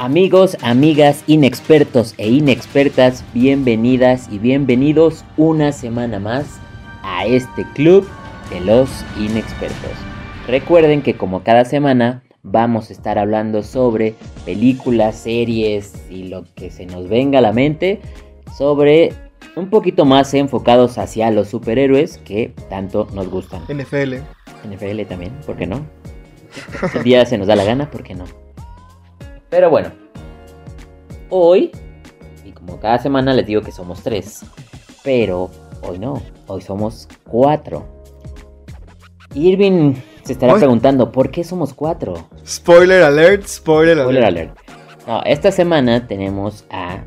Amigos, amigas, inexpertos e inexpertas, bienvenidas y bienvenidos una semana más a este club de los inexpertos. Recuerden que como cada semana vamos a estar hablando sobre películas, series y lo que se nos venga a la mente sobre un poquito más enfocados hacia los superhéroes que tanto nos gustan. NFL. NFL también, ¿por qué no? Si el día se nos da la gana, ¿por qué no? Pero bueno, hoy, y como cada semana les digo que somos tres, pero hoy no, hoy somos cuatro. Irving se estará Hoy- preguntando, ¿por qué somos cuatro? Spoiler alert, spoiler, Spoiler alert. alert. No, esta semana tenemos a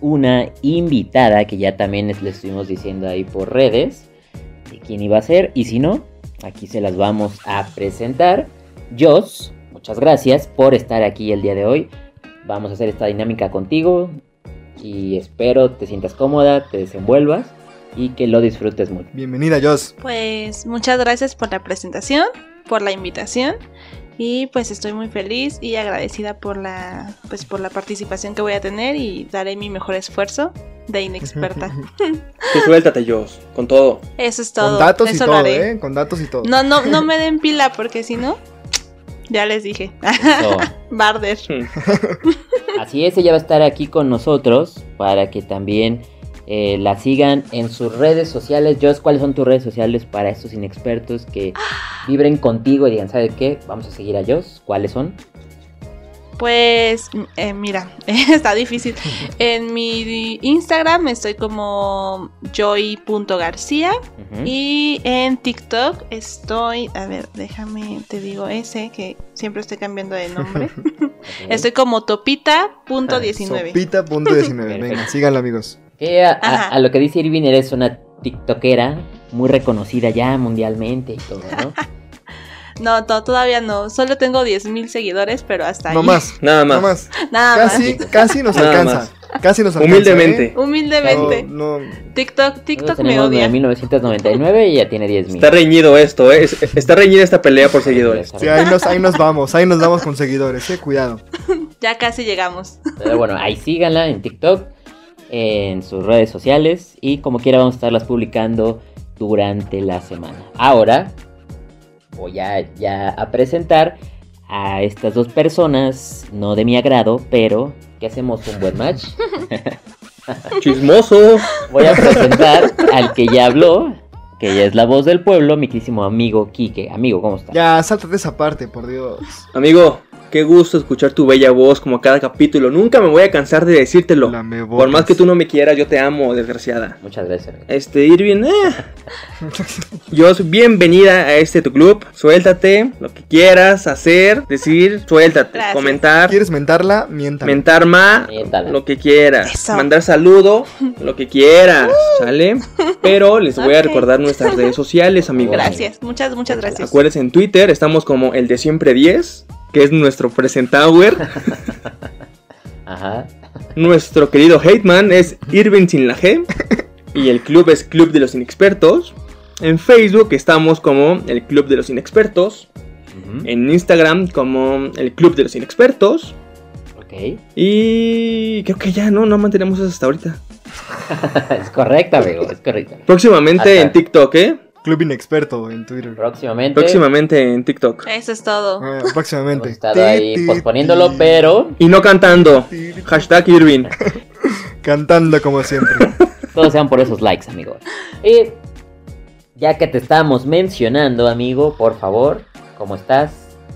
una invitada que ya también les, les estuvimos diciendo ahí por redes de quién iba a ser. Y si no, aquí se las vamos a presentar. Jos, muchas gracias por estar aquí el día de hoy. Vamos a hacer esta dinámica contigo y espero te sientas cómoda, te desenvuelvas y que lo disfrutes mucho. Bienvenida, Joss. Pues muchas gracias por la presentación, por la invitación y pues estoy muy feliz y agradecida por la pues por la participación que voy a tener y daré mi mejor esfuerzo de inexperta. Tú suéltate, Joss, con todo. Eso es todo. Con datos y Eso todo, lo haré. ¿eh? Con datos y todo. No, no, no me den pila porque si no, ya les dije. Barder. Así es, ella va a estar aquí con nosotros para que también eh, la sigan en sus redes sociales. Jos, ¿cuáles son tus redes sociales para estos inexpertos que vibren contigo y digan, ¿sabe qué? Vamos a seguir a Jos. ¿Cuáles son? Pues eh, mira, está difícil. En mi Instagram estoy como joy.garcía. Ujú. Y en TikTok estoy, a ver, déjame, te digo ese, que siempre estoy cambiando de nombre. Estoy como topita.19. Sopita.19. Venga, síganlo, amigos. Que a, a- a lo que dice Irving, eres una tiktokera muy reconocida ya mundialmente y todo, ¿no? No, to- todavía no, solo tengo 10.000 seguidores, pero hasta ahí. No más. Nada más. No más. Nada Casi, más. casi nos Nada alcanza. Casi nos alcanza. Humildemente. ¿eh? Humildemente. No, no. TikTok, TikTok me odia. 1999 y ya tiene 10 mil. Está reñido esto, ¿eh? Es- Está reñida esta pelea por seguidores. Sí, ahí nos, ahí nos vamos. Ahí nos vamos con seguidores, eh. Cuidado. Ya casi llegamos. Pero bueno, ahí síganla en TikTok, en sus redes sociales y como quiera vamos a estarlas publicando durante la semana. Ahora voy a, ya a presentar a estas dos personas, no de mi agrado, pero que hacemos un buen match. Chismoso. Voy a presentar al que ya habló, que ya es la voz del pueblo, mi querísimo amigo Quique. Amigo, ¿cómo estás? Ya, sáltate esa parte, por Dios. Amigo, qué gusto escuchar tu bella voz como cada capítulo. Nunca me voy a cansar de decírtelo. Por más que tú no me quieras, yo te amo, desgraciada. Muchas gracias. amigo. Este, Irving, eh. Yo soy bienvenida a este tu club. Suéltate, lo que quieras hacer, decir, suéltate, Gracias. comentar, ¿Quieres mentarla? Miéntala. mentar más, lo que quieras, Eso. mandar saludo, lo que quieras, ¿sale? Pero les voy a recordar nuestras redes sociales, amigos. Gracias, muchas, muchas gracias. Acuérdense en Twitter, estamos como el de siempre 10, que es nuestro presentador. Ajá. Nuestro querido Hateman es Irving sin la G. Y el club es Club de los Inexpertos. En Facebook estamos como el Club de los Inexpertos. En Instagram como el Club de los Inexpertos. Ok. Y creo que ya no, no mantenemos eso hasta ahorita. es correcto, amigo, es correcto. Próximamente Hasta- en TikTok, ¿eh? Club Inexperto en Twitter. Próximamente. Próximamente en TikTok. Eso es todo. Eh, Hemos próximamente. estado ahí posponiéndolo, pero Y no cantando. Hashtag Irving. Cantando como siempre. todos sean por esos likes, amigo. Y ya que te estamos mencionando, amigo, por favor, ¿cómo estás?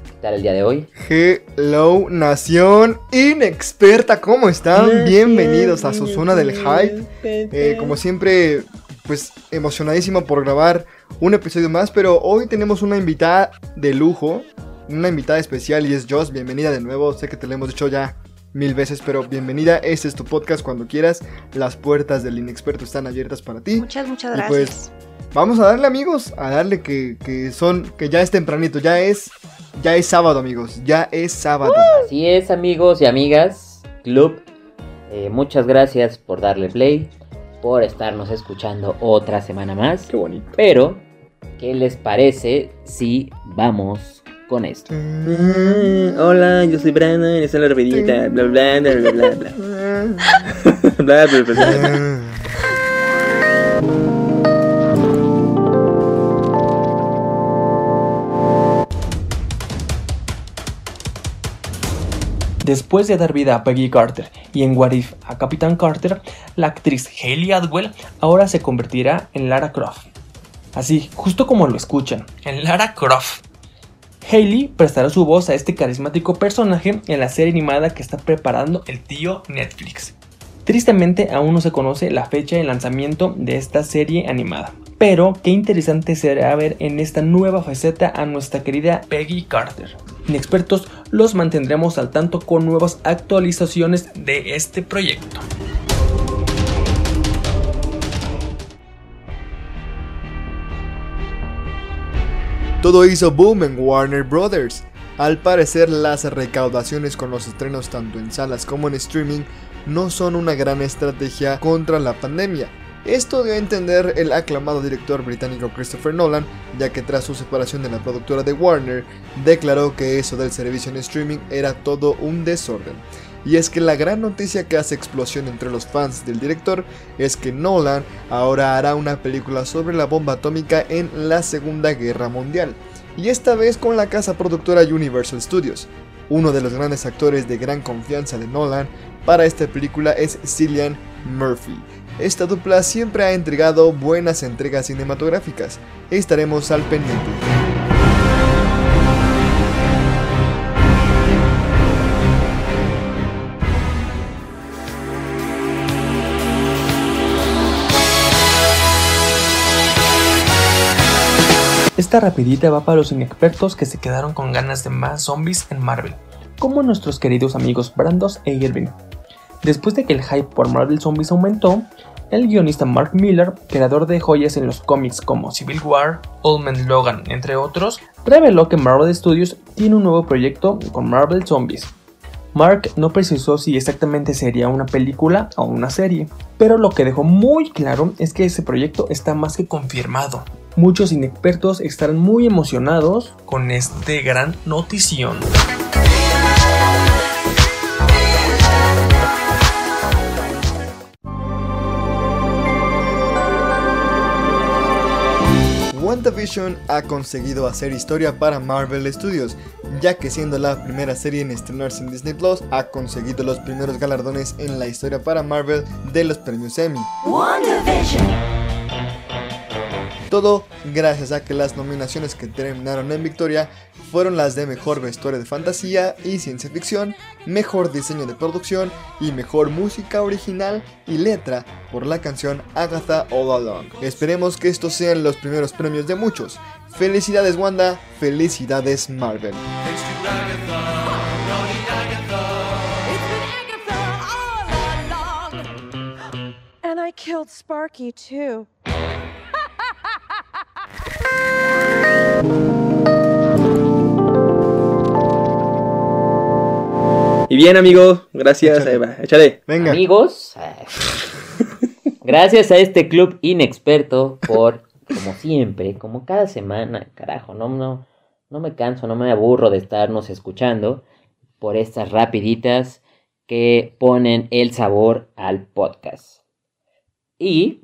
¿Qué tal el día de hoy? Hello, nación inexperta, ¿cómo están? Bienvenidos a su zona del hype. Eh, como siempre, pues emocionadísimo por grabar un episodio más, pero hoy tenemos una invitada de lujo, una invitada especial y es Joss. Bienvenida de nuevo, sé que te lo hemos dicho ya mil veces, pero bienvenida. Este es tu podcast cuando quieras. Las puertas del inexperto están abiertas para ti. Muchas, muchas Y gracias. pues, Vamos a darle amigos, a darle que, que son, que ya es tempranito, ya es, ya es sábado amigos, ya es sábado. Así es, amigos y amigas, club. eh, muchas gracias por darle play, por estarnos escuchando otra semana más. Qué bonito. Pero, ¿qué les parece si vamos con esto. Mm, hola, yo soy Brandon, esta es la rapidita, bla bla bla bla bla bla. Bla, bla, bla, bla. Después de dar vida a Peggy Carter y en What If a Capitán Carter, la actriz Hayley Atwell ahora se convertirá en Lara Croft. Así, justo como lo escuchan, en Lara Croft. Hayley prestará su voz a este carismático personaje en la serie animada que está preparando el tío Netflix. Tristemente aún no se conoce la fecha de lanzamiento de esta serie animada. Pero qué interesante será ver en esta nueva faceta a nuestra querida Peggy Carter. Inexpertos los mantendremos al tanto con nuevas actualizaciones de este proyecto. Todo hizo boom en Warner Brothers. Al parecer las recaudaciones con los estrenos tanto en salas como en streaming no son una gran estrategia contra la pandemia. Esto dio a entender el aclamado director británico Christopher Nolan, ya que tras su separación de la productora de Warner, declaró que eso del servicio en streaming era todo un desorden. Y es que la gran noticia que hace explosión entre los fans del director es que Nolan ahora hará una película sobre la bomba atómica en la Segunda Guerra Mundial, y esta vez con la casa productora Universal Studios. Uno de los grandes actores de gran confianza de Nolan para esta película es Cillian Murphy. Esta dupla siempre ha entregado buenas entregas cinematográficas. Estaremos al pendiente. Esta rapidita va para los inexpertos que se quedaron con ganas de más zombies en Marvel, como nuestros queridos amigos Brandos e Irving. Después de que el hype por Marvel Zombies aumentó, el guionista Mark Miller, creador de joyas en los cómics como Civil War, Old Man Logan, entre otros, reveló que Marvel Studios tiene un nuevo proyecto con Marvel Zombies. Mark no precisó si exactamente sería una película o una serie, pero lo que dejó muy claro es que ese proyecto está más que confirmado. Muchos inexpertos estarán muy emocionados con este gran notición. WandaVision ha conseguido hacer historia para Marvel Studios, ya que siendo la primera serie en estrenarse en Disney Plus, ha conseguido los primeros galardones en la historia para Marvel de los premios Emmy. Todo gracias a que las nominaciones que terminaron en victoria fueron las de Mejor Vestuario de Fantasía y Ciencia Ficción, Mejor Diseño de Producción y Mejor Música Original y Letra por la canción Agatha All Along. Esperemos que estos sean los primeros premios de muchos. Felicidades Wanda, felicidades Marvel. Y bien, amigos, gracias. Échale. Venga. Amigos, gracias a este club inexperto por, como siempre, como cada semana, carajo, no, no, no me canso, no me aburro de estarnos escuchando por estas rapiditas que ponen el sabor al podcast. Y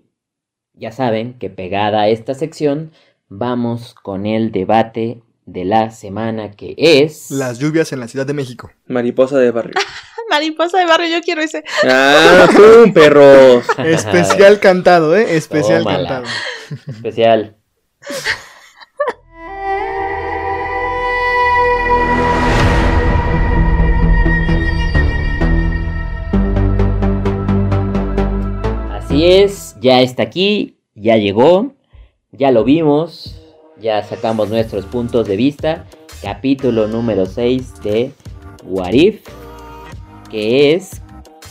ya saben que pegada a esta sección vamos con el debate de la semana que es... Las lluvias en la Ciudad de México. Mariposa de barrio. Mariposa de barrio, yo quiero ese. ¡Ah, pum, perros! Especial cantado, ¿eh? Especial Tómala. cantado. especial. Así es, ya está aquí, ya llegó, ya lo vimos, ya sacamos nuestros puntos de vista. Capítulo número 6 de What If, que es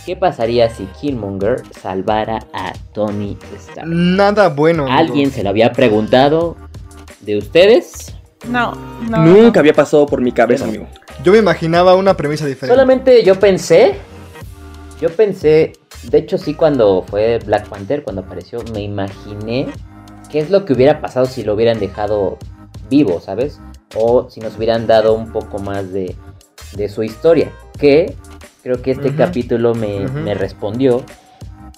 ¿qué pasaría si Killmonger salvara a Tony Stark? Nada bueno. amigo. ¿Alguien se lo había preguntado de ustedes? No, no. Nunca había pasado por mi cabeza, amigo. Yo me imaginaba una premisa diferente. Solamente yo pensé, yo pensé, de hecho sí cuando fue Black Panther, cuando apareció, me imaginé qué es lo que hubiera pasado si lo hubieran dejado vivo, ¿sabes? o si nos hubieran dado un poco más de, de su historia. Que creo que este capítulo me, me respondió,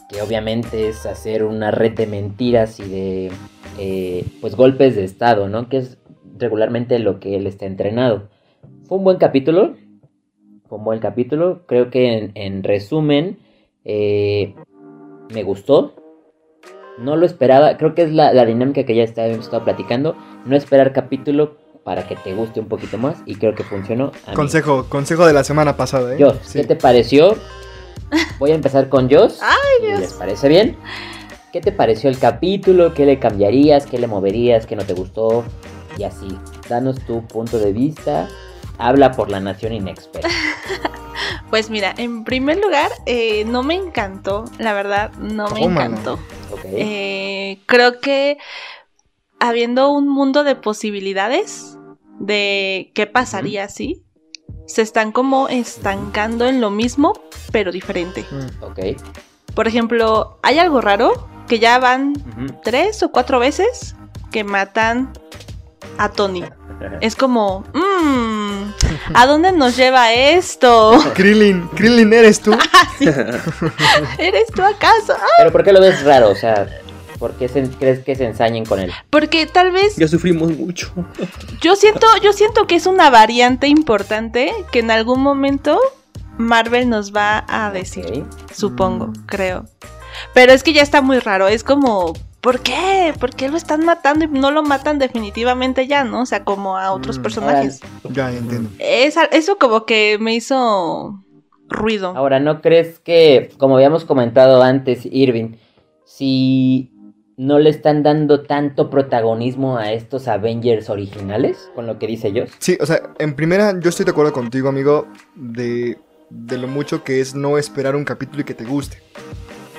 que obviamente es hacer una red de mentiras y de eh, pues golpes de estado, ¿no? Que es regularmente lo que él está entrenado. Fue un buen capítulo, fue un buen capítulo, creo que en, en resumen eh, me gustó. No lo esperaba, creo que es la, la dinámica que ya está- hemos estado platicando. No esperar capítulo para que te guste un poquito más y creo que funcionó. a mí. Consejo, consejo de la semana pasada, ¿eh? Sí. ¿qué te pareció? Voy a empezar con Joss. Ay, si Dios. ¿Les parece bien? ¿Qué te pareció el capítulo? ¿Qué le cambiarías? ¿Qué le moverías? ¿Qué no te gustó? Y así, danos tu punto de vista. Habla por la nación inexperta. Pues mira, en primer lugar, eh, no me encantó, la verdad, no me encantó. Eh, creo que habiendo un mundo de posibilidades de qué pasaría si se están como estancando en lo mismo, pero diferente. Mm. Ok. Por ejemplo, hay algo raro que ya van tres o cuatro veces que matan a Tony. Es como, mmm, ¿a dónde nos lleva esto? Krillin, Krillin eres tú. ¿Eres tú acaso? Ah, Pero ¿por qué lo ves raro? O sea, ¿por qué se- crees que se ensañen con él? Porque tal vez Ya sufrimos mucho. yo siento, yo siento que es una variante importante que en algún momento Marvel nos va a decir, supongo, Mm. creo. Pero es que ya está muy raro, es como, ¿por qué? ¿Por qué lo están matando y no lo matan definitivamente ya, no? O sea, como a otros Mm. personajes. Ya entiendo. Es, eso como que me hizo ruido. Ahora, ¿no crees que, como habíamos comentado antes, Irving, si no le están dando tanto protagonismo a estos Avengers originales, con lo que dice Joss? Sí, o sea, en primera, yo estoy de acuerdo contigo, amigo, de, de lo mucho que es no esperar un capítulo y que te guste.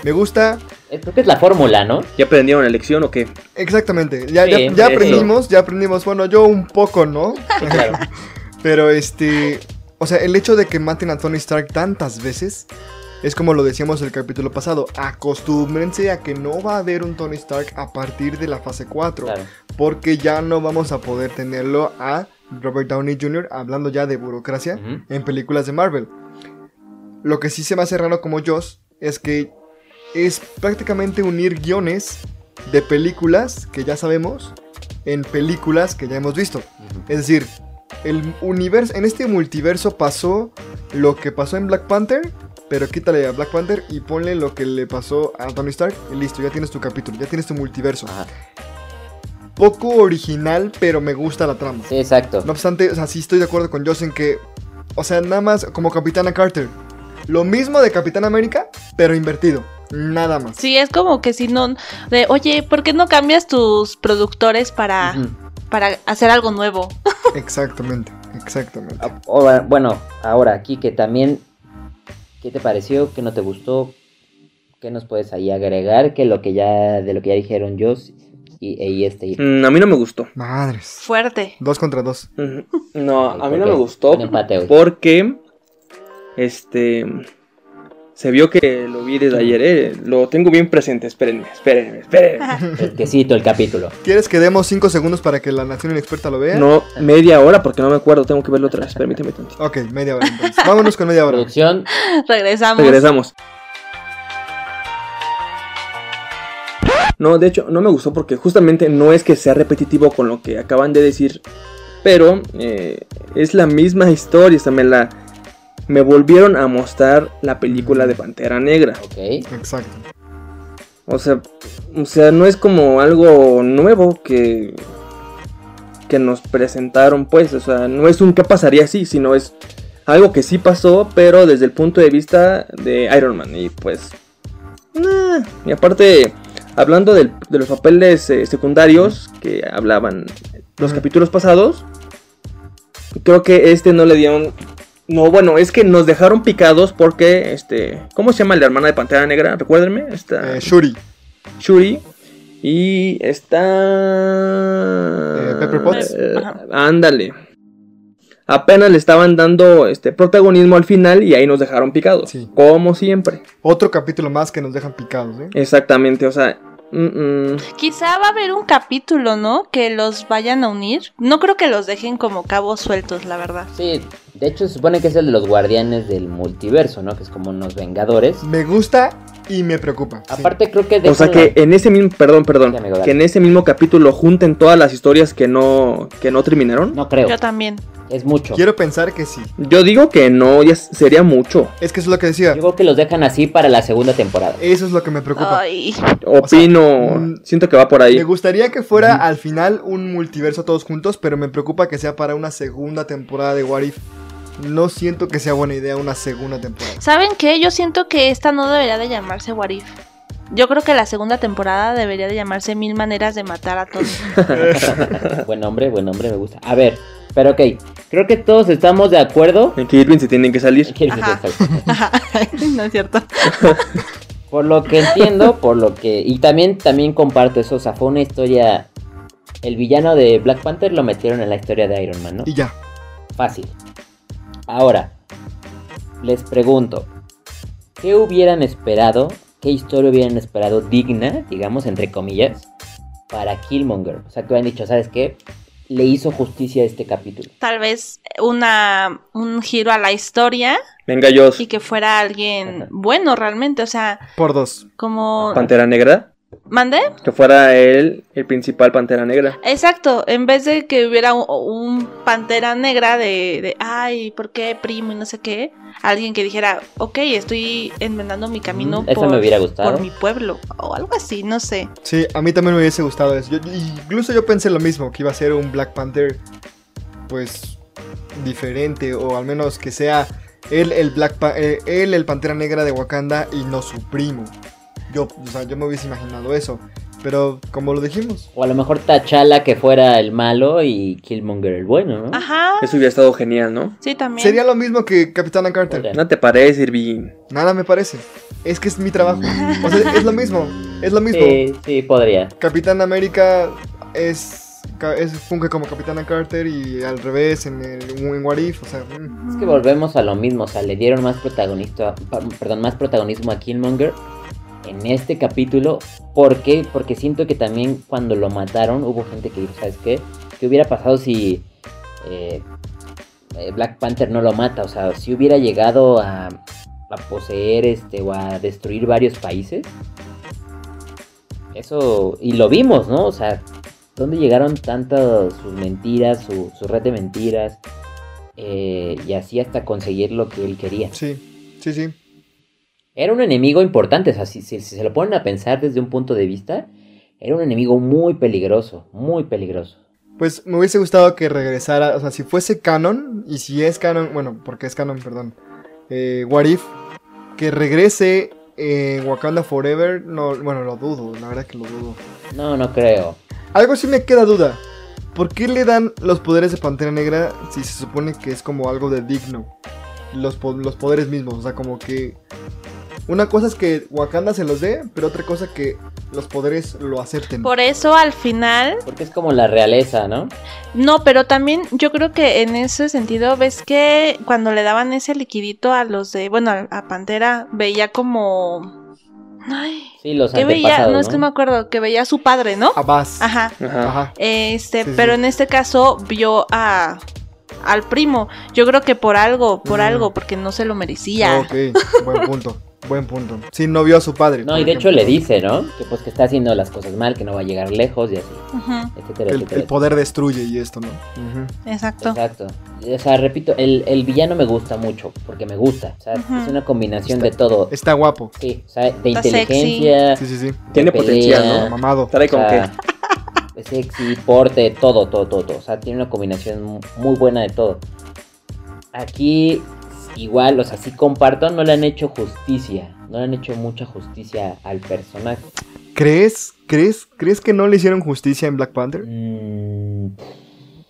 Me gusta, Eh, Creo que es la fórmula, ¿no? ¿Ya aprendieron la lección o qué? exactamente, ya, Sí, ya, ya eso. aprendimos, ya aprendimos, bueno, yo un poco, ¿no? Claro. Pero este, o sea, el hecho de que maten a Tony Stark tantas veces es como lo decíamos el capítulo pasado, acostúmbrense a que no va a haber un Tony Stark a partir de la fase 4, claro. porque ya no vamos a poder tenerlo a Robert Downey Jr. hablando ya de burocracia en películas de Marvel. Lo que sí se me hace raro como Joss es que es prácticamente unir guiones de películas que ya sabemos en películas que ya hemos visto. Es decir, el universo, en este multiverso pasó lo que pasó en Black Panther, pero quítale a Black Panther y ponle lo que le pasó a Tony Stark y listo, ya tienes tu capítulo, ya tienes tu multiverso. Ajá. Poco original, pero me gusta la trama. Sí, exacto. No obstante, o sea, sí estoy de acuerdo con Joss en que, o sea, nada más como Capitana Carter. Lo mismo de Capitán América, pero invertido. Nada más. Sí, es como que si no, de, oye, ¿por qué no cambias tus productores para, para hacer algo nuevo? Exactamente, exactamente. Ah, ahora- bueno, ahora aquí que también, ¿qué te pareció? ¿Qué no te gustó? ¿Qué nos puedes ahí agregar? Que lo que ya, de lo que ya dijeron Joss y, y este. Mm, a mí no me gustó. Madres. Fuerte. Dos contra dos. No, a mí ¿Por no qué? me gustó Un empate hoy. porque este se vio que lo vi desde ayer, eh. lo tengo bien presente. Espérenme, espérenme, espérenme. Fresquecito el capítulo. ¿Quieres que demos cinco segundos para que la nación inexperta lo vea? No, media hora porque no me acuerdo, tengo que verlo otra vez. Permíteme tantito. Ok, media hora entonces. Vámonos con media hora. Producción, Regresamos. Regresamos. No, de hecho, no me gustó porque justamente no es que sea repetitivo con lo que acaban de decir, pero eh, es la misma historia. O sea, me la. Me volvieron a mostrar la película de Pantera Negra. ok. Exacto. O sea, o sea, no es como algo nuevo que que nos presentaron, pues, o sea, no es un qué pasaría así, sino es algo que sí pasó, pero desde el punto de vista de Iron Man y pues nah. y aparte hablando del- de los papeles eh, secundarios que hablaban los capítulos pasados, creo que este no le dieron no, bueno, es que nos dejaron picados porque, este, ¿cómo se llama la hermana de Pantera Negra? Recuérdenme, está Eh, Shuri. Shuri y está Eh, Pepper Potts. Eh, ándale. Apenas le estaban dando este protagonismo al final y ahí nos dejaron picados, Sí. como siempre. Otro capítulo más que nos dejan picados, ¿eh? Exactamente, o sea, Mm, mm. Quizá va a haber un capítulo, ¿no? Que los vayan a unir. No creo que los dejen como cabos sueltos, la verdad. Sí, de hecho se supone que es el de los guardianes del multiverso, ¿no? Que es como unos vengadores. Me gusta y me preocupa. sí. Aparte creo que... O sea que la- en ese mismo, perdón, perdón, Sí, amigo, dale. que en ese mismo capítulo junten todas las historias que no, que no terminaron. No creo, Yo también. Es mucho. Quiero pensar que sí. Yo digo que no, ya sería mucho. Es que eso es lo que decía. Yo creo que los dejan así para la segunda temporada. Eso es lo que me preocupa. Ay, Opino, mm, siento que va por ahí. Me gustaría que fuera al final un multiverso todos juntos, pero me preocupa que sea para una segunda temporada de What If. No siento que sea buena idea una segunda temporada. ¿saben qué? Yo siento que esta no debería de llamarse What If. Yo creo que la segunda temporada debería de llamarse Mil Maneras de Matar a Tony. buen nombre, buen nombre, me gusta. A ver, pero ok, creo que todos estamos de acuerdo. En que Irving se tienen que salir. ¿Quién Ajá. no es cierto. Por lo que entiendo, por lo que... Y también, también comparto eso, o sea, fue una historia... El villano de Black Panther lo metieron en la historia de Iron Man, ¿no? Y ya. Fácil. Ahora, les pregunto, ¿qué hubieran esperado? ¿Qué historia hubieran esperado digna, digamos, entre comillas, para Killmonger? O sea, que hubieran dicho, ¿sabes qué? Le hizo justicia a este capítulo. Tal vez una un giro a la historia Venga, yo. y que fuera alguien Ajá. bueno realmente. O sea, Por dos. como... Pantera Negra. ¿Mande? Que fuera él el principal Pantera Negra. Exacto, en vez de que hubiera un, un pantera negra de, de, ay, ¿por qué primo y no sé qué? Alguien que dijera, ok, estoy enmendando mi camino Mm, por, me hubiera gustado. por mi pueblo o algo así, no sé. Sí, a mí también me hubiese gustado eso. Yo- incluso yo pensé lo mismo, que iba a ser un Black Panther, pues, diferente, o al menos que sea él el Black Pa- eh, él el Pantera Negra de Wakanda y no su primo. Yo, o sea, yo me hubiese imaginado eso. Pero como lo dijimos, O a lo mejor T'Challa que fuera el malo y Killmonger el bueno, ¿no? Ajá, Eso hubiera estado genial, ¿no? sí, también. sería lo mismo que Capitana Carter. ¿No te parece, Irving? Nada me parece. Es que es mi trabajo. O sea, es lo mismo. Es lo mismo. Sí, sí, podría. Capitán América es, es funge como Capitana Carter y al revés en, el, en What If, o sea, mm. Es que volvemos a lo mismo, o sea, le dieron más protagonista, pa- perdón, más protagonismo a Killmonger en este capítulo. ¿Por qué? Porque siento que también cuando lo mataron hubo gente que dijo, ¿sabes qué? ¿Qué hubiera pasado si eh, eh, Black Panther no lo mata? O sea, si hubiera llegado a, a poseer este o a destruir varios países. Eso, y lo vimos, ¿no? O sea, ¿dónde llegaron tantas sus mentiras, su, su red de mentiras? eh, y así hasta conseguir lo que él quería. sí, sí, sí. Era un enemigo importante, o sea, si, si- si se lo ponen a pensar desde un punto de vista, era un enemigo muy peligroso, muy peligroso. Pues me hubiese gustado que regresara, o sea, si fuese canon, y si es canon, bueno, porque es canon, perdón, eh, What If, que regrese en Wakanda Forever, no, bueno, lo dudo, la verdad que lo dudo. No, no creo. Algo sí me queda duda. ¿Por qué le dan los poderes de Pantera Negra si se supone que es como algo de digno? Los, po- los poderes mismos, o sea, como que... Una cosa es que Wakanda se los dé, pero otra cosa que los poderes lo acepten. Por eso al final, Porque es como la realeza, ¿no? no, pero también yo creo que en ese sentido, ves que cuando le daban ese liquidito a los de, bueno, a- a Pantera, veía como... Ay, Sí, los ¿qué veía? No, es que me acuerdo, que veía a su padre, ¿no? Abbas. Ajá. Ajá. Ajá. Este, Sí, pero sí. en este caso vio a al primo. Yo creo que por algo, por Mm. algo, porque no se lo merecía. Ok, buen punto, buen punto. Sí, no vio a su padre. No, y de hecho le dice, ¿no? Que pues que está haciendo las cosas mal, que no va a llegar lejos y así, etcétera, El, etcétera. el poder destruye y esto, ¿no? Exacto. Exacto. O sea, repito, el, el villano me gusta mucho, porque me gusta. O sea, es una combinación de todo. Está guapo. Sí, o sea, de Está inteligencia, Sí, sí, sí. Tiene potencial, ¿no? Mamado. Trae con qué. sea, sexy, porte, todo, todo, todo, todo. O sea, tiene una combinación mu- muy buena de todo. Aquí, igual, o sea, sí comparto, no le han hecho justicia. No le han hecho mucha justicia al personaje. ¿Crees, crees, crees que no le hicieron justicia en Black Panther? Mm,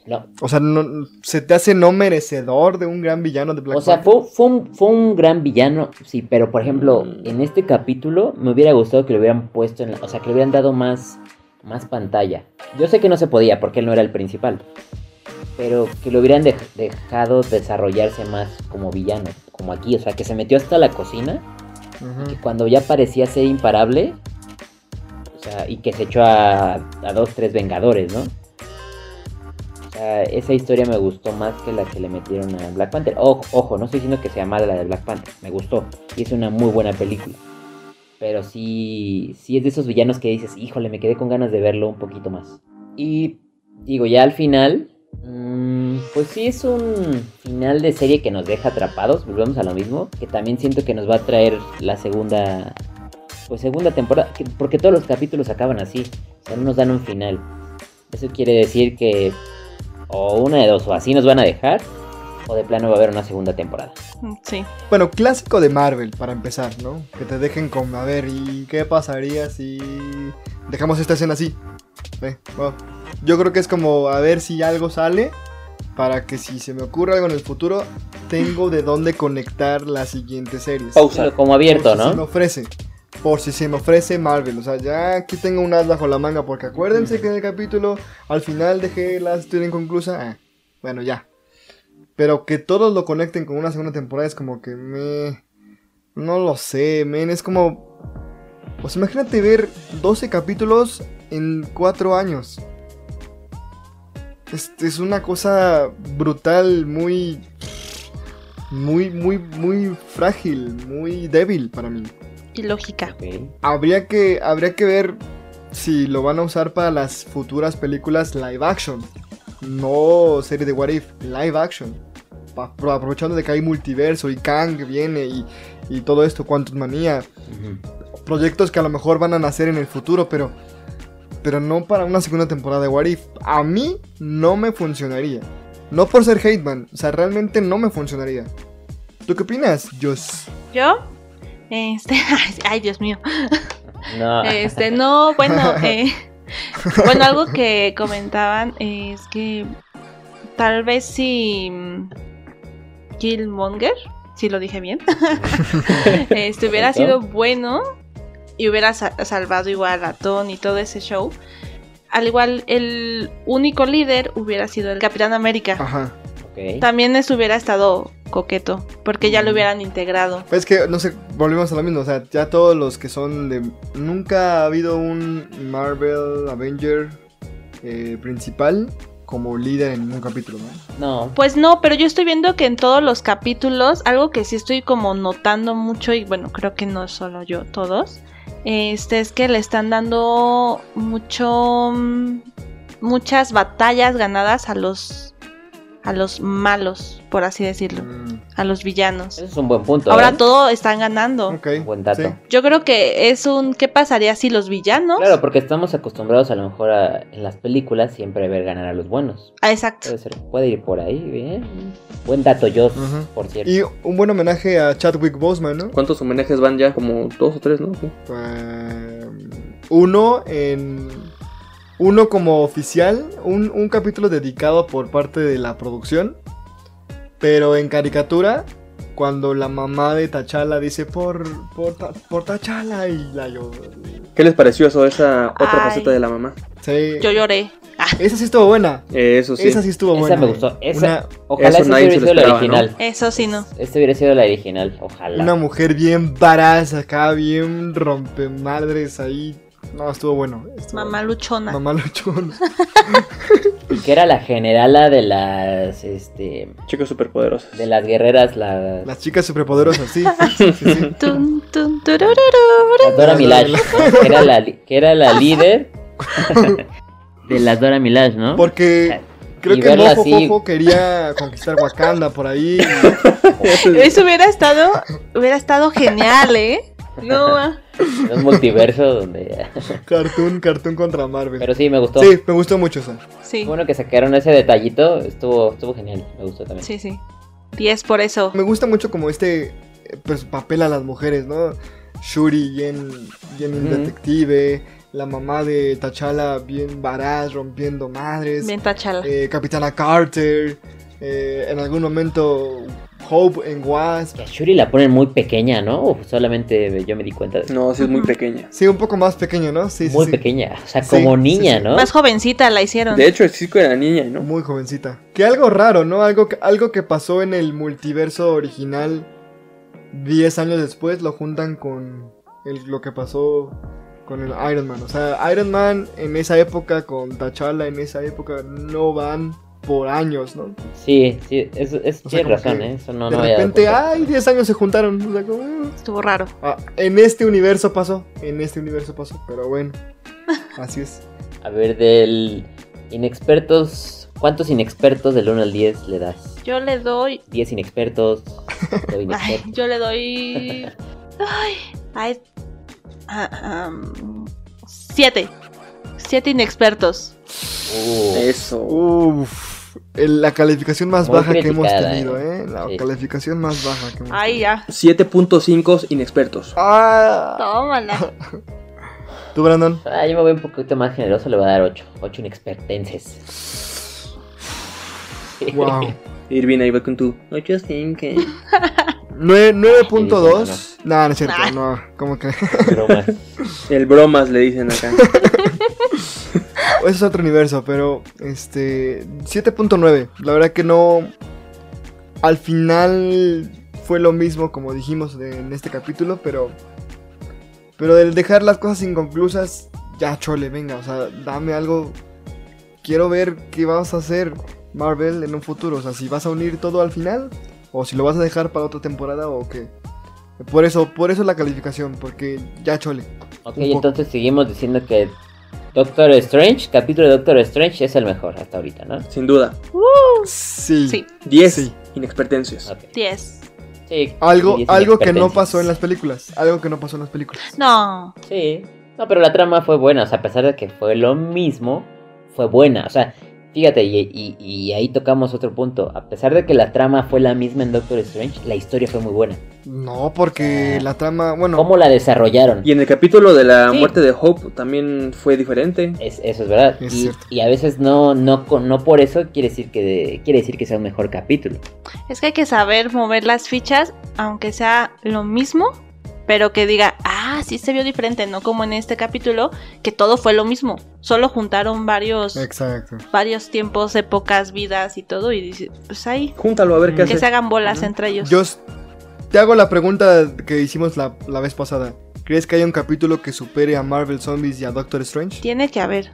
no. O sea, no, ¿se te hace no merecedor de un gran villano de Black O sea, Panther? fue, fue, un, fue un gran villano, sí, pero por ejemplo, en este capítulo me hubiera gustado que lo hubieran puesto en la, o sea, que le hubieran dado más, más pantalla. Yo sé que no se podía porque él no era el principal, pero que lo hubieran dej- dejado desarrollarse más como villano, como aquí, o sea, que se metió hasta la cocina, que cuando ya parecía ser imparable, O sea, y que se echó a, a dos, tres Vengadores, ¿no? O sea, esa historia me gustó más que la que le metieron a Black Panther. Ojo, ojo, no estoy diciendo que sea mala la de Black Panther, me gustó. Y es una muy buena película. Pero sí, sí es de esos villanos que dices, híjole, me quedé con ganas de verlo un poquito más. Y digo, ya al final, mm, pues sí es un final de serie que nos deja atrapados, volvemos a lo mismo, que también siento que nos va a traer la segunda, pues segunda temporada, que- porque todos los capítulos acaban así, o sea, no nos dan un final. Eso quiere decir que o una de dos, o así nos van a dejar, o de plano va a haber una segunda temporada. Mm, Sí. Bueno, clásico de Marvel, para empezar, ¿no? Que te dejen con, a ver, ¿y qué pasaría si dejamos esta escena así? Ve, wow. Yo creo que es como, a ver si algo sale, para que si se me ocurre algo en el futuro, tengo de dónde conectar las siguientes series. Pausa. Como abierto, Por si se me ¿no? ofrece. Por si se me ofrece Marvel. O sea, ya aquí tengo un as bajo la manga. Porque acuérdense que en el capítulo al final dejé la historia inconclusa. Ah, bueno, ya. Pero que todos lo conecten con una segunda temporada es como que me. No lo sé, men. Es como. Pues imagínate ver 12 capítulos en 4 años. Es, es una cosa brutal, muy. Muy, muy, muy frágil, muy débil para mí. Y lógica. Habría que, habría que ver si lo van a usar para las futuras películas live action. No serie de What If, live action. Aprovechando de que hay multiverso y Kang viene y, y todo esto, Quantum Manía. Proyectos que a lo mejor van a nacer en el futuro, pero, pero no para una segunda temporada de What If. A mí no me funcionaría. No por ser Hateman, o sea, realmente no me funcionaría. ¿Tú qué opinas, Joss? Yo, este, ay, Dios mío. No. Este, no, bueno, eh, bueno, algo que comentaban es que tal vez si Killmonger, si lo dije bien, este hubiera sido bueno y hubiera sa- salvado igual a Tony y todo ese show. Al igual, el único líder hubiera sido el Capitán América. Ajá. También eso hubiera estado coqueto, porque ya lo hubieran integrado. Es que, no sé, volvemos a lo mismo. O sea, ya todos los que son de. Nunca ha habido un Marvel Avenger eh, principal como líder en ningún capítulo, ¿no? No. Pues no, pero yo estoy viendo que en todos los capítulos, algo que sí estoy como notando mucho, y bueno, creo que no solo yo, todos, este es que le están dando mucho mm, muchas batallas ganadas a los a los malos, por así decirlo, Mm, a los villanos. Eso es un buen punto. Ahora ¿eh? todo están ganando. ok. Buen dato. sí. Yo creo que es un ¿qué pasaría si los villanos? Claro, porque estamos acostumbrados a lo mejor a- en las películas siempre a ver ganar a los buenos. Ah, exacto. Puede ser, puede ir por ahí, bien. Buen dato, Ujú. por cierto. Y un buen homenaje a Chadwick Boseman, ¿no? ¿Cuántos homenajes van ya? Como dos o tres, ¿no? Sí. Um, uno en. Uno como oficial, un, un capítulo dedicado por parte de la producción. Pero en caricatura, cuando la mamá de Tachala dice por, por, por Tachala y la yo. ¿Qué les pareció eso, esa otra Ay. faceta de la mamá? Sí. Yo lloré. Ah, Esa sí estuvo buena. Eh, eso sí. Esa sí estuvo Esa buena. me gustó. Esa, Una, ojalá eso esa hubiera sido la original. eso sí no. Este hubiera sido la original, ojalá. una mujer bien baraza acá, bien rompemadres ahí. No, estuvo bueno. estuvo Mamá luchona. Mamá luchón. Y que era la generala de las, este, Chicos superpoderosos. de las guerreras, las... Las chicas superpoderosas, sí. sí, sí, sí. Tun, tun, turururu. las Dora Milaje, ¿no? que, era la, que era la líder de las Dora Milaje, ¿no? Porque creo Y que Mojo así. Jojo quería conquistar Wakanda por ahí. Eso hubiera estado, hubiera estado genial, ¿eh? No. En un multiverso donde... Cartoon, cartoon contra Marvel. Pero sí, me gustó. Sí, me gustó mucho eso. sí, Bueno que sacaron ese detallito, estuvo, estuvo genial, me gustó también. sí, sí. 10 por eso. Me gusta mucho como este eh, pues, papel a las mujeres, ¿no? Shuri bien, bien detective. La mamá de T'Challa bien varaz, rompiendo madres. Bien tachala. eh, Capitana Carter. Eh, en algún momento Hope en Wasp. A Shuri la ponen muy pequeña, ¿no? O solamente yo me di cuenta de No, sí es muy pequeña. Sí, un poco más pequeño, ¿no? Sí, sí, muy sí. pequeña, o sea, Sí, como sí, niña, sí. ¿no? Más jovencita la hicieron. De hecho, el Cisco era niña, ¿no? Muy jovencita. Que algo raro, ¿no? Algo que, algo que pasó en el multiverso original 10 años después lo juntan con el- lo que pasó con el Iron Man. O sea, Iron Man en esa época con T'Challa en esa época no van por años, ¿no? Sí, sí, es, es, O sea, tienes como razón, que ¿eh? Eso no, de no repente, ay, 10 años se juntaron. O sea, como, eh. Estuvo raro. Ah, en este universo pasó, en este universo pasó, pero bueno, así es. A ver, del inexpertos, ¿cuántos inexpertos del 1 al 10 le das? Yo le doy. 10 inexpertos, doy Ay, inexpertos. yo le doy. Ay. ay, am, siete. Siete inexpertos. Uh, Eso. Uf, la calificación más Muy baja que hemos tenido, ¿eh? ¿eh? La Sí. calificación más baja que hemos tenido. ya. 7.5 inexpertos. Ah, Tómala. ¿Tú, Brandon? ah, yo me voy un poquito más generoso, le voy a dar 8. 8 inexpertenses. Wow. Irving, ahí va con tu 8.5. Nue- Sí, 9.2. No, no es cierto, Nah. no. ¿Cómo que? Bromas. El bromas le dicen acá. Ese es otro universo, pero este 7.9. La verdad que no al final fue lo mismo como dijimos de- en este capítulo, pero pero del dejar las cosas inconclusas, ya chole, venga, o sea, dame algo quiero ver qué vas a hacer Marvel en un futuro, o sea, si vas a unir todo al final o si lo vas a dejar para otra temporada o qué. Por eso, por eso la calificación, porque ya chole. Ok, entonces seguimos diciendo que Doctor Strange, capítulo de Doctor Strange es el mejor hasta ahorita, ¿no? Sin duda. Sí. Sí, 10 Sí. inexpertencias. Diez. Sí, Algo, 10 algo que no pasó en las películas. Algo que no pasó en las películas. No. Sí. No, pero la trama fue buena, o sea, a pesar de que fue lo mismo, fue buena. O sea, fíjate, y, y- y ahí tocamos otro punto. A pesar de que la trama fue la misma en Doctor Strange, la historia fue muy buena. No, porque la trama, bueno, ¿Cómo la desarrollaron? Y en el capítulo de la Sí. muerte de Hope también fue diferente. Es- eso es verdad. Es y, a veces no, no, con- no por eso quiere decir que quiere decir que sea un mejor capítulo. Es que hay que saber mover las fichas, aunque sea lo mismo, pero que diga, ah, sí se vio diferente, no como en este capítulo, que todo fue lo mismo. Solo juntaron varios, exacto. varios tiempos, épocas, vidas y todo, y dice, pues ahí, Júntalo a ver qué que hace. se hagan bolas entre ellos. Yo te hago la pregunta que hicimos la, la vez pasada. ¿Crees que hay un capítulo que supere a Marvel Zombies y a Doctor Strange? Tiene que haber.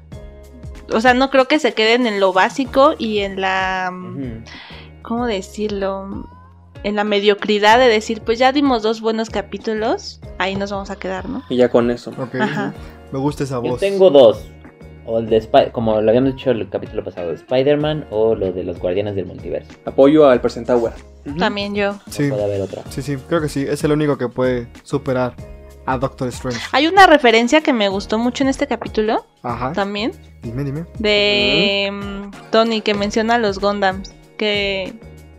O sea, no creo que se queden en lo básico y en la... ¿Cómo decirlo? En la mediocridad de decir, pues ya dimos dos buenos capítulos, ahí nos vamos a quedar, ¿no? Y ya con eso. Ajá. me gusta esa Yo voz. tengo dos. O el de Spi- como lo habíamos dicho el capítulo pasado, de Spider-Man o lo de los Guardianes del Multiverso. Apoyo al Presentauer. También yo. Sí, Puede haber otra. sí, sí, creo que sí. Es el único que puede superar a Doctor Strange. Hay una referencia que me gustó mucho en este capítulo, Ajá. también, Dime, dime. de mm, Tony, que menciona a los Gundams, que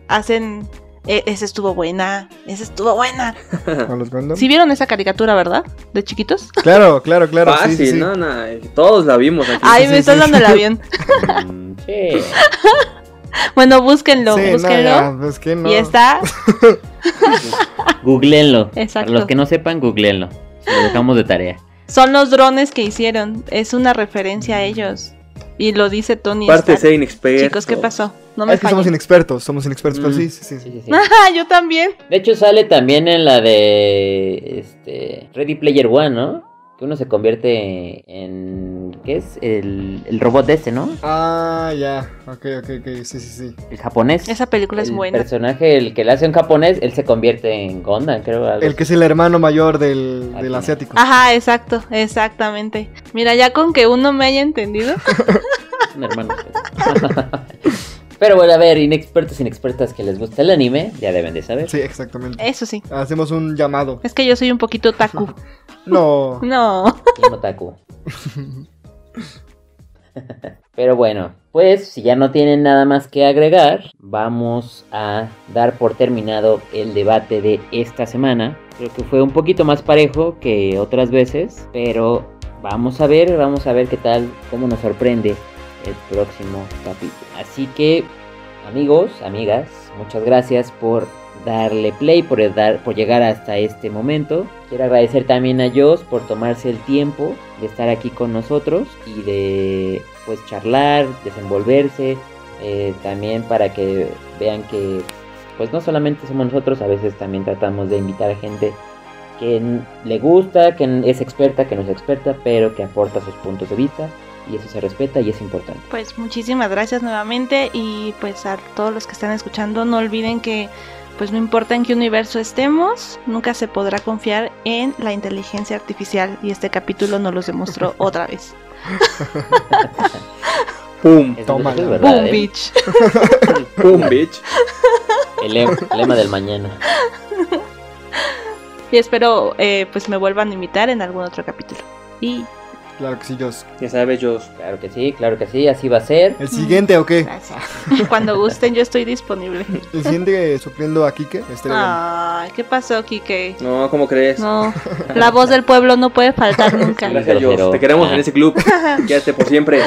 hacen... e- esa estuvo buena, esa estuvo buena. ¿Con los Gundam? ¿Sí vieron esa caricatura, verdad? De chiquitos. Claro, claro, claro. sí, Fácil, sí, sí. no, no. Todos la vimos aquí. Ay, sí, me sí, estás sí. dando el avión. Sí. Bueno, búsquenlo, Sí, no, búsquenlo. ya, es que no. Y está Googleenlo. Exacto. Para los que no sepan, googleenlo. Lo dejamos de tarea. Son los drones que hicieron. Es una referencia a ellos. Y lo dice Tony. Parte de Stark. ser inexperto. Chicos, ¿qué pasó? No Ah, me es que somos inexpertos, somos inexpertos, pero Mm. sí, sí, sí. Sí, sí, sí. Ah, yo también. De hecho, sale también en la de este Ready Player One, ¿no? Que uno se convierte en. ¿Qué es? El, el robot de ese, ¿no? Ah, ya. Ok, ok, ok. Sí, sí, sí. El japonés. Esa película es el buena. personaje, el que le hace un japonés, él se convierte en Gondam, creo. algo El que es el hermano mayor del, del asiático. Ajá, exacto, exactamente. Mira, ya con que uno me haya entendido. Un hermano. pues. Pero bueno, a ver, inexpertos, inexpertas que les gusta el anime, ya deben de saber. Sí, exactamente. Eso sí. Hacemos un llamado. Es que yo soy un poquito taku. No. No. Team Otaku. Pero bueno, pues si ya no tienen nada más que agregar, vamos a dar por terminado el debate de esta semana. Creo que fue un poquito más parejo que otras veces, pero vamos a ver, vamos a ver qué tal, cómo nos sorprende el próximo capítulo. Así que, amigos, amigas, muchas gracias por darle play, por, dar, por llegar hasta este momento. Quiero agradecer también a Joss por tomarse el tiempo de estar aquí con nosotros y de pues charlar, desenvolverse, eh, también para que vean que pues no solamente somos nosotros, a veces también tratamos de invitar a gente que le gusta, que es experta, que no es experta, pero que aporta sus puntos de vista y eso se respeta y es importante. Pues muchísimas gracias nuevamente y pues a todos los que están escuchando no olviden que pues no importa en qué universo estemos, nunca se podrá confiar en la inteligencia artificial y este capítulo nos los demostró otra vez. ¡Pum! Boom ¿eh? bitch. ¡Pum, bitch! El lem- lema del mañana. Y espero eh, pues me vuelvan a invitar en algún otro capítulo. Y Claro que sí, Jos. Ya sabes, yo. Claro que sí, claro que sí, así va a ser. ¿El siguiente o qué? gracias. Cuando gusten yo estoy disponible. El siguiente supliendo a Kike. Ay, ¿qué pasó, Kike? No, ¿cómo crees? No, la voz del pueblo no puede faltar nunca. Gracias. Jos. Te queremos Ah. en ese club. Quédate por siempre.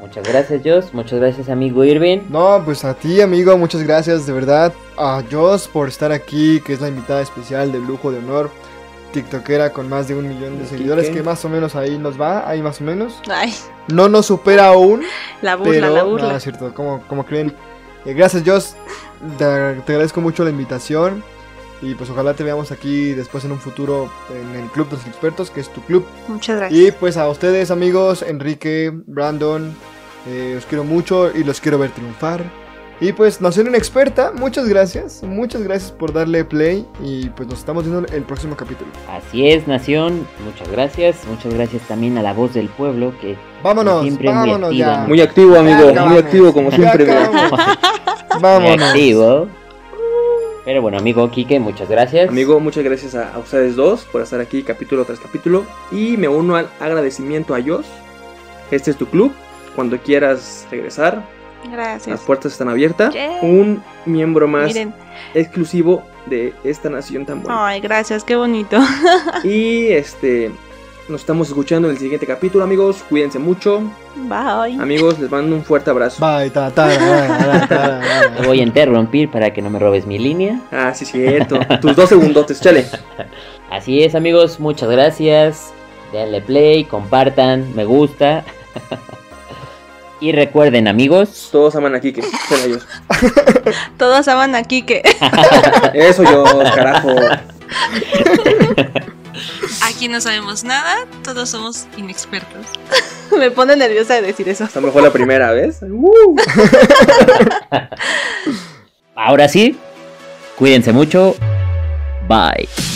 Muchas gracias, Jos. Muchas gracias, amigo Irving. No, pues a ti, amigo, muchas gracias, de verdad. A Jos por estar aquí, que es la invitada especial de lujo de honor. TikTokera con más de un millón de ¿Y seguidores, que más o menos ahí nos va, ahí más o menos. Ay, No nos supera aún, la burla, pero la no, burla. es cierto, como, como creen. Eh, gracias, Jos. Te, te agradezco mucho la invitación. Y pues ojalá te veamos aquí después en un futuro en el Club de los Expertos, que es tu club. Muchas gracias. Y pues a ustedes, amigos, Enrique, Brandon, eh, os quiero mucho y los quiero ver triunfar. Y pues Nación Inexperta, muchas gracias, muchas gracias por darle play y pues nos estamos viendo el próximo capítulo. Así es, Nación. Muchas gracias. Muchas gracias también a la voz del pueblo que Vámonos, Siempre muy vámonos activa, ya. ¿no? Muy activo, amigo. Ya Muy activo, como Ya siempre. muy Vámonos. activo. Pero bueno, amigo Quique, muchas gracias. Amigo, muchas gracias a, a ustedes dos por estar aquí capítulo tras capítulo. Y me uno al agradecimiento a Jos. Este es tu club. Cuando quieras regresar, las Gracias. puertas están abiertas. Un miembro más Miren, exclusivo de esta nación tan bonita. ay, gracias, qué bonito. Y este, nos estamos escuchando en el siguiente capítulo, amigos. Cuídense mucho. Bye. Amigos, les mando un fuerte abrazo. Bye, ta, ta, ta, ta, ta, Te voy a interrumpir para que no me robes mi línea. Ah, sí, cierto. Tus dos segundotes, chale. Así es, amigos, muchas gracias. Denle play, compartan, me gusta. y recuerden, amigos, Todos aman a Kike. Son ellos. Todos aman a Kike. Eso yo, carajo. Aquí no sabemos nada, todos somos inexpertos. Me pone nerviosa de decir eso. Esta me fue la primera vez. Uh. ahora sí, cuídense mucho. Bye.